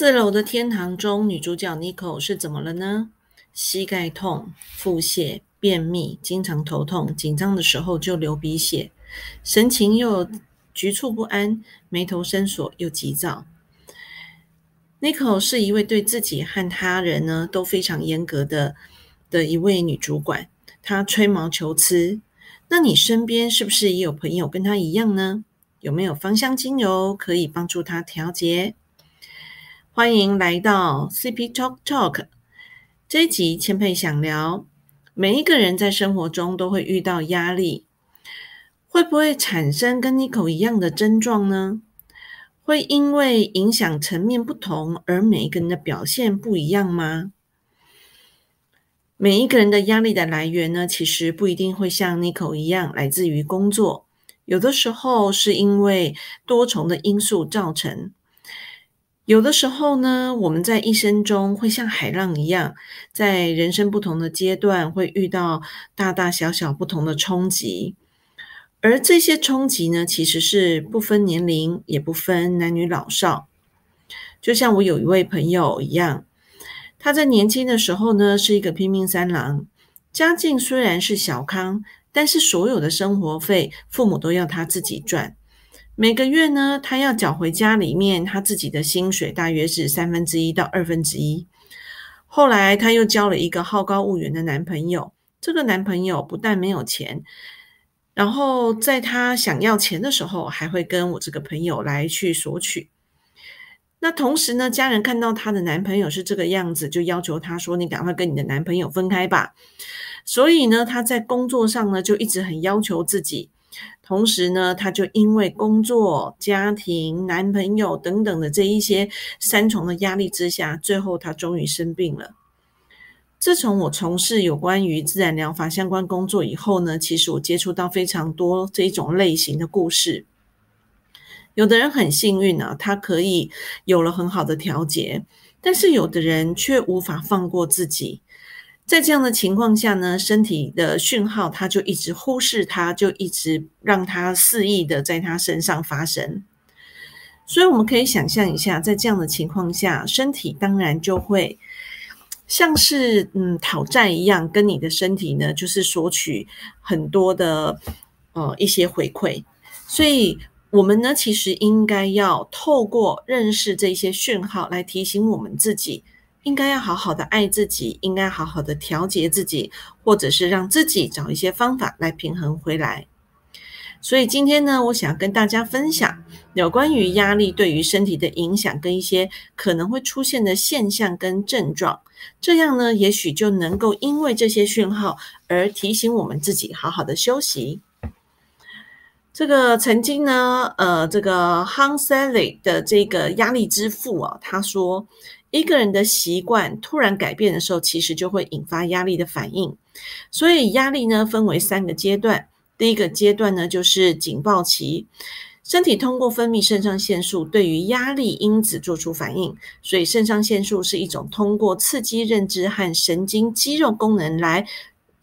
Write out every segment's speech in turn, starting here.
四楼的天堂中，女主角 Nico 是怎么了呢？膝盖痛、腹泻、便秘，经常头痛，紧张的时候就流鼻血，神情又局促不安，眉头深锁又急躁。Nico 是一位对自己和他人呢都非常严格的的一位女主管，她吹毛求疵。那你身边是不是也有朋友跟她一样呢？有没有芳香精油可以帮助她调节？欢迎来到 CP Talk Talk 这一集，千佩想聊，每一个人在生活中都会遇到压力，会不会产生跟 Nico 一样的症状呢？会因为影响层面不同而每一个人的表现不一样吗？每一个人的压力的来源呢，其实不一定会像 Nico 一样来自于工作，有的时候是因为多重的因素造成。有的时候呢，我们在一生中会像海浪一样，在人生不同的阶段会遇到大大小小不同的冲击，而这些冲击呢，其实是不分年龄，也不分男女老少。就像我有一位朋友一样，他在年轻的时候呢，是一个拼命三郎，家境虽然是小康，但是所有的生活费，父母都要他自己赚。每个月呢，他要缴回家里面他自己的薪水，大约是三分之一到二分之一。后来他又交了一个好高骛远的男朋友，这个男朋友不但没有钱，然后在他想要钱的时候，还会跟我这个朋友来去索取。那同时呢，家人看到她的男朋友是这个样子，就要求她说：“你赶快跟你的男朋友分开吧。”所以呢，她在工作上呢，就一直很要求自己。同时呢，她就因为工作、家庭、男朋友等等的这一些三重的压力之下，最后她终于生病了。自从我从事有关于自然疗法相关工作以后呢，其实我接触到非常多这一种类型的故事。有的人很幸运啊，他可以有了很好的调节，但是有的人却无法放过自己。在这样的情况下呢，身体的讯号他就一直忽视它，就一直让它肆意的在他身上发生。所以我们可以想象一下，在这样的情况下，身体当然就会像是嗯讨债一样，跟你的身体呢就是索取很多的呃一些回馈。所以我们呢其实应该要透过认识这些讯号来提醒我们自己。应该要好好的爱自己，应该好好的调节自己，或者是让自己找一些方法来平衡回来。所以今天呢，我想跟大家分享有关于压力对于身体的影响，跟一些可能会出现的现象跟症状。这样呢，也许就能够因为这些讯号而提醒我们自己好好的休息。这个曾经呢，呃，这个 Hans Selye 的这个压力之父啊，他说。一个人的习惯突然改变的时候，其实就会引发压力的反应。所以压力呢，分为三个阶段。第一个阶段呢，就是警报期，身体通过分泌肾上腺素，对于压力因子做出反应。所以肾上腺素是一种通过刺激认知和神经肌肉功能来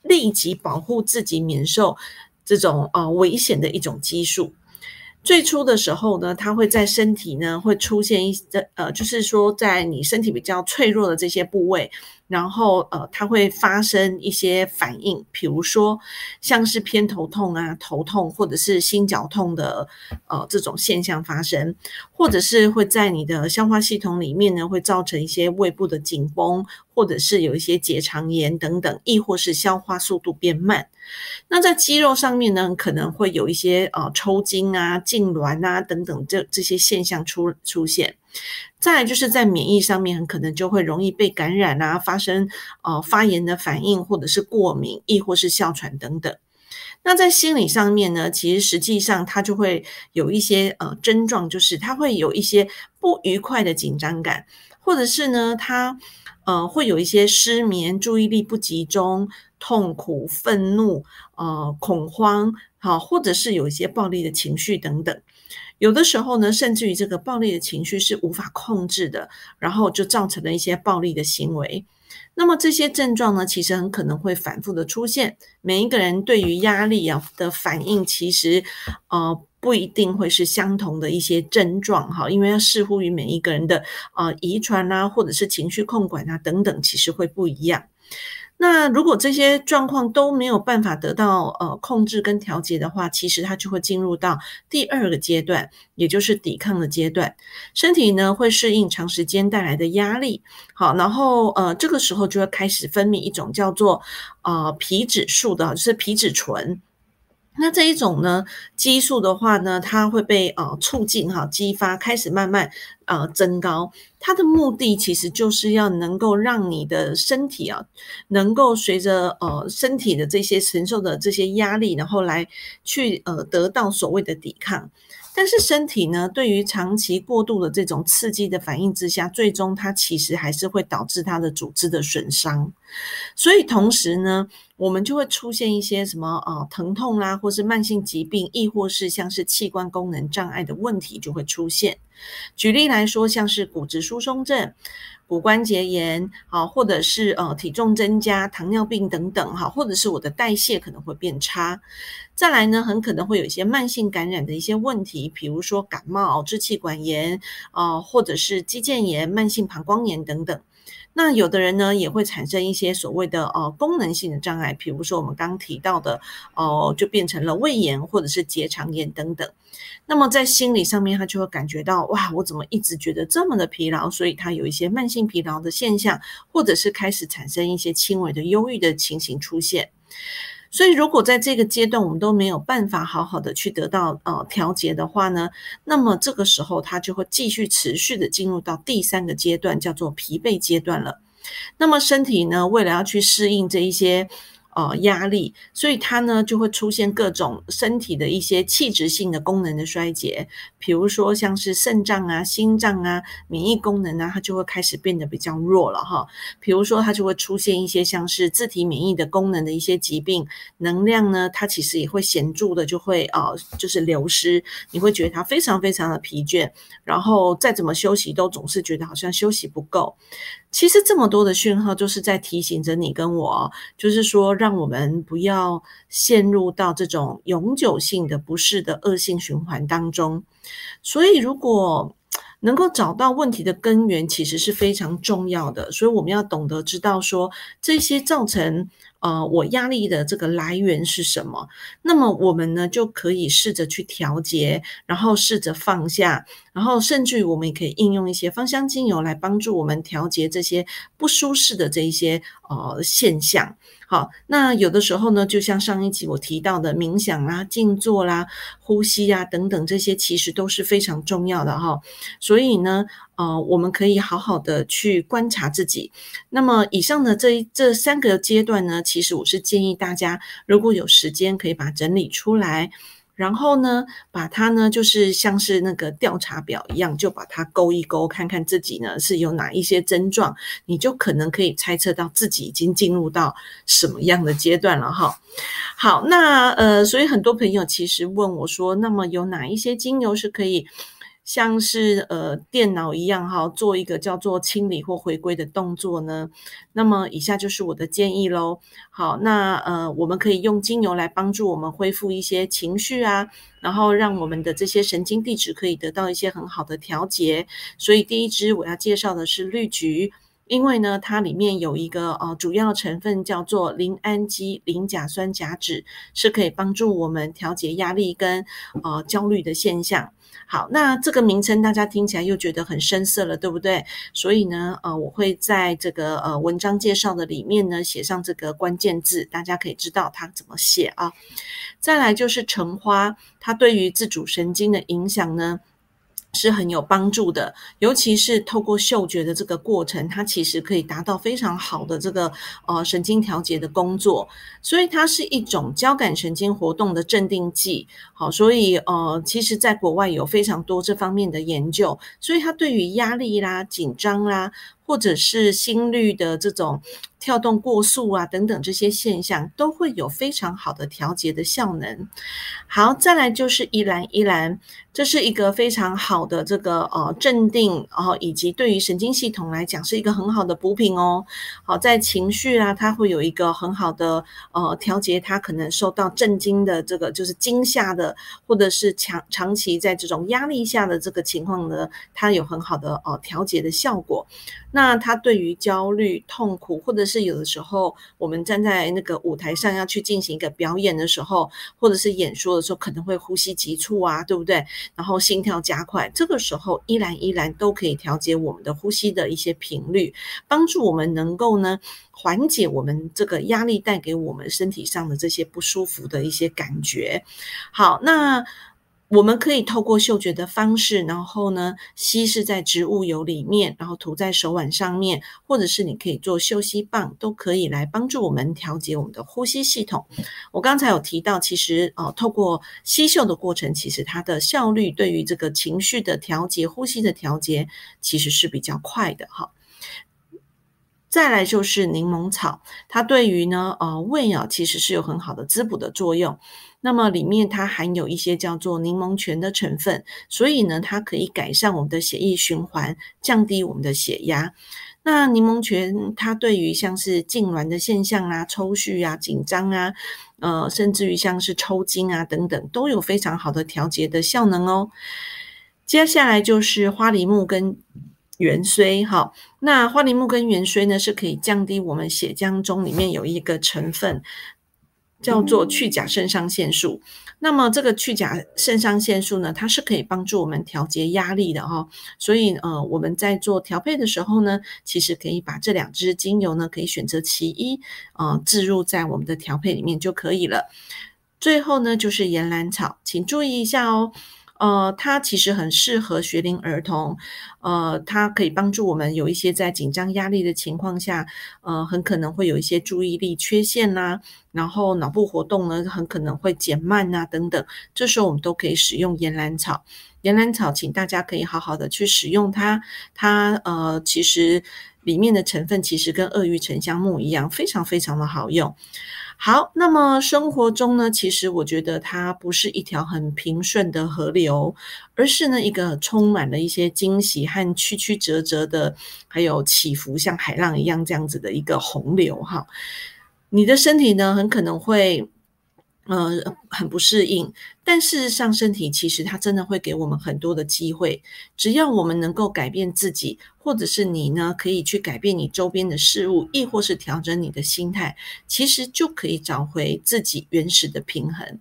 立即保护自己免受这种呃危险的一种激素。最初的时候呢，它会在身体呢会出现一些呃，就是说在你身体比较脆弱的这些部位。然后，呃，它会发生一些反应，比如说像是偏头痛啊、头痛，或者是心绞痛的，呃，这种现象发生，或者是会在你的消化系统里面呢，会造成一些胃部的紧绷，或者是有一些结肠炎等等，亦或是消化速度变慢。那在肌肉上面呢，可能会有一些呃抽筋啊、痉挛啊等等这这些现象出出现。再来就是在免疫上面，很可能就会容易被感染啊，发生呃发炎的反应，或者是过敏，亦或是哮喘等等。那在心理上面呢，其实实际上它就会有一些呃症状，就是它会有一些不愉快的紧张感，或者是呢，它呃会有一些失眠、注意力不集中、痛苦、愤怒、呃恐慌，好，或者是有一些暴力的情绪等等。有的时候呢，甚至于这个暴力的情绪是无法控制的，然后就造成了一些暴力的行为。那么这些症状呢，其实很可能会反复的出现。每一个人对于压力啊的反应，其实呃不一定会是相同的一些症状哈，因为要视乎于每一个人的呃遗传啊，或者是情绪控管啊等等，其实会不一样。那如果这些状况都没有办法得到呃控制跟调节的话，其实它就会进入到第二个阶段，也就是抵抗的阶段。身体呢会适应长时间带来的压力，好，然后呃这个时候就会开始分泌一种叫做呃皮质素的，就是皮质醇。那这一种呢，激素的话呢，它会被呃促进哈，激发开始慢慢呃增高。它的目的其实就是要能够让你的身体啊，能够随着呃身体的这些承受的这些压力，然后来去呃得到所谓的抵抗。但是身体呢，对于长期过度的这种刺激的反应之下，最终它其实还是会导致它的组织的损伤。所以同时呢，我们就会出现一些什么呃疼痛啦，或是慢性疾病，亦或是像是器官功能障碍的问题就会出现。举例来说，像是骨质疏松症。骨关节炎，啊，或者是呃体重增加、糖尿病等等，哈，或者是我的代谢可能会变差。再来呢，很可能会有一些慢性感染的一些问题，比如说感冒、支气管炎，啊，或者是肌腱炎、慢性膀胱炎等等。那有的人呢，也会产生一些所谓的呃功能性的障碍，比如说我们刚提到的哦，就变成了胃炎或者是结肠炎等等。那么在心理上面，他就会感觉到哇，我怎么一直觉得这么的疲劳？所以他有一些慢性疲劳的现象，或者是开始产生一些轻微的忧郁的情形出现。所以，如果在这个阶段我们都没有办法好好的去得到呃调节的话呢，那么这个时候它就会继续持续的进入到第三个阶段，叫做疲惫阶段了。那么身体呢，为了要去适应这一些。呃，压力，所以它呢就会出现各种身体的一些器质性的功能的衰竭，比如说像是肾脏啊、心脏啊、免疫功能啊，它就会开始变得比较弱了哈。比如说它就会出现一些像是自体免疫的功能的一些疾病，能量呢它其实也会显著的就会呃就是流失，你会觉得它非常非常的疲倦，然后再怎么休息都总是觉得好像休息不够。其实这么多的讯号，就是在提醒着你跟我，就是说，让我们不要陷入到这种永久性的不适的恶性循环当中。所以，如果能够找到问题的根源，其实是非常重要的。所以，我们要懂得知道说，这些造成。呃，我压力的这个来源是什么？那么我们呢就可以试着去调节，然后试着放下，然后甚至于我们也可以应用一些芳香精油来帮助我们调节这些不舒适的这一些呃现象。好，那有的时候呢，就像上一集我提到的冥想啦、静坐啦、呼吸啊等等，这些其实都是非常重要的哈。所以呢。呃，我们可以好好的去观察自己。那么，以上的这这三个阶段呢，其实我是建议大家，如果有时间，可以把整理出来，然后呢，把它呢，就是像是那个调查表一样，就把它勾一勾，看看自己呢是有哪一些症状，你就可能可以猜测到自己已经进入到什么样的阶段了哈。好，那呃，所以很多朋友其实问我说，那么有哪一些精油是可以？像是呃电脑一样哈，做一个叫做清理或回归的动作呢。那么以下就是我的建议喽。好，那呃我们可以用精油来帮助我们恢复一些情绪啊，然后让我们的这些神经地质可以得到一些很好的调节。所以第一支我要介绍的是绿菊，因为呢它里面有一个呃主要成分叫做磷氨基磷甲酸甲酯，是可以帮助我们调节压力跟呃焦虑的现象。好，那这个名称大家听起来又觉得很深色了，对不对？所以呢，呃，我会在这个呃文章介绍的里面呢写上这个关键字，大家可以知道它怎么写啊。再来就是橙花，它对于自主神经的影响呢。是很有帮助的，尤其是透过嗅觉的这个过程，它其实可以达到非常好的这个呃神经调节的工作，所以它是一种交感神经活动的镇定剂。好，所以呃，其实在国外有非常多这方面的研究，所以它对于压力啦、紧张啦。或者是心率的这种跳动过速啊等等这些现象，都会有非常好的调节的效能。好，再来就是依兰依兰，这是一个非常好的这个呃镇定，然后以及对于神经系统来讲是一个很好的补品哦。好，在情绪啊，它会有一个很好的呃调节，它可能受到震惊的这个就是惊吓的，或者是长长期在这种压力下的这个情况呢，它有很好的呃调节的效果。那他对于焦虑、痛苦，或者是有的时候我们站在那个舞台上要去进行一个表演的时候，或者是演说的时候，可能会呼吸急促啊，对不对？然后心跳加快，这个时候依然依然都可以调节我们的呼吸的一些频率，帮助我们能够呢缓解我们这个压力带给我们身体上的这些不舒服的一些感觉。好，那。我们可以透过嗅觉的方式，然后呢，稀释在植物油里面，然后涂在手腕上面，或者是你可以做嗅吸棒，都可以来帮助我们调节我们的呼吸系统。我刚才有提到，其实呃，透过吸嗅的过程，其实它的效率对于这个情绪的调节、呼吸的调节，其实是比较快的哈。再来就是柠檬草，它对于呢呃胃啊，其实是有很好的滋补的作用。那么里面它含有一些叫做柠檬醛的成分，所以呢，它可以改善我们的血液循环，降低我们的血压。那柠檬醛它对于像是痉挛的现象啊、抽搐啊、紧张啊，呃，甚至于像是抽筋啊等等，都有非常好的调节的效能哦。接下来就是花梨木跟元荽，哈，那花梨木跟元荽呢是可以降低我们血浆中里面有一个成分。叫做去甲肾上腺素。那么这个去甲肾上腺素呢，它是可以帮助我们调节压力的哈。所以呃，我们在做调配的时候呢，其实可以把这两支精油呢，可以选择其一，呃，置入在我们的调配里面就可以了。最后呢，就是岩兰草，请注意一下哦。呃，它其实很适合学龄儿童，呃，它可以帮助我们有一些在紧张压力的情况下，呃，很可能会有一些注意力缺陷呐，然后脑部活动呢，很可能会减慢呐，等等，这时候我们都可以使用岩兰草。岩兰草，请大家可以好好的去使用它，它呃，其实里面的成分其实跟鳄鱼沉香木一样，非常非常的好用。好，那么生活中呢，其实我觉得它不是一条很平顺的河流，而是呢一个充满了一些惊喜和曲曲折折的，还有起伏，像海浪一样这样子的一个洪流哈。你的身体呢，很可能会。呃，很不适应，但事实上，身体其实它真的会给我们很多的机会。只要我们能够改变自己，或者是你呢，可以去改变你周边的事物，亦或是调整你的心态，其实就可以找回自己原始的平衡。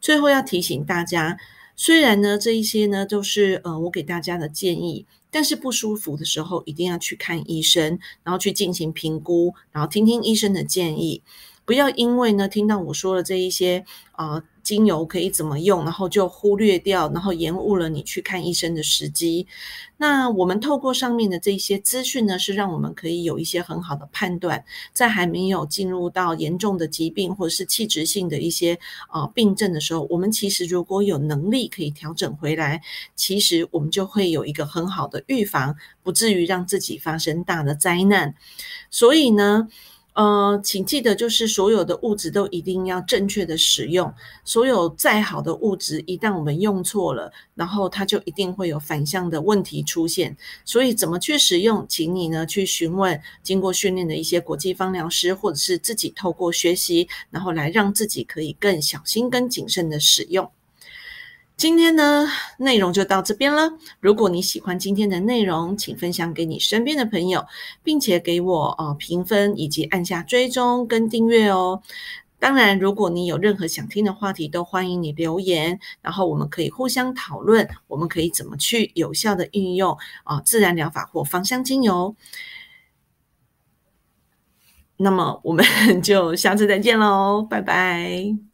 最后要提醒大家，虽然呢，这一些呢都是呃我给大家的建议，但是不舒服的时候一定要去看医生，然后去进行评估，然后听听医生的建议。不要因为呢听到我说的这一些啊精油可以怎么用，然后就忽略掉，然后延误了你去看医生的时机。那我们透过上面的这些资讯呢，是让我们可以有一些很好的判断，在还没有进入到严重的疾病或者是器质性的一些啊病症的时候，我们其实如果有能力可以调整回来，其实我们就会有一个很好的预防，不至于让自己发生大的灾难。所以呢。呃，请记得，就是所有的物质都一定要正确的使用。所有再好的物质，一旦我们用错了，然后它就一定会有反向的问题出现。所以，怎么去使用，请你呢去询问经过训练的一些国际芳疗师，或者是自己透过学习，然后来让自己可以更小心、更谨慎的使用。今天呢，内容就到这边了。如果你喜欢今天的内容，请分享给你身边的朋友，并且给我呃评分以及按下追踪跟订阅哦。当然，如果你有任何想听的话题，都欢迎你留言，然后我们可以互相讨论，我们可以怎么去有效的运用啊自然疗法或芳香精油。那么我们 就下次再见喽，拜拜。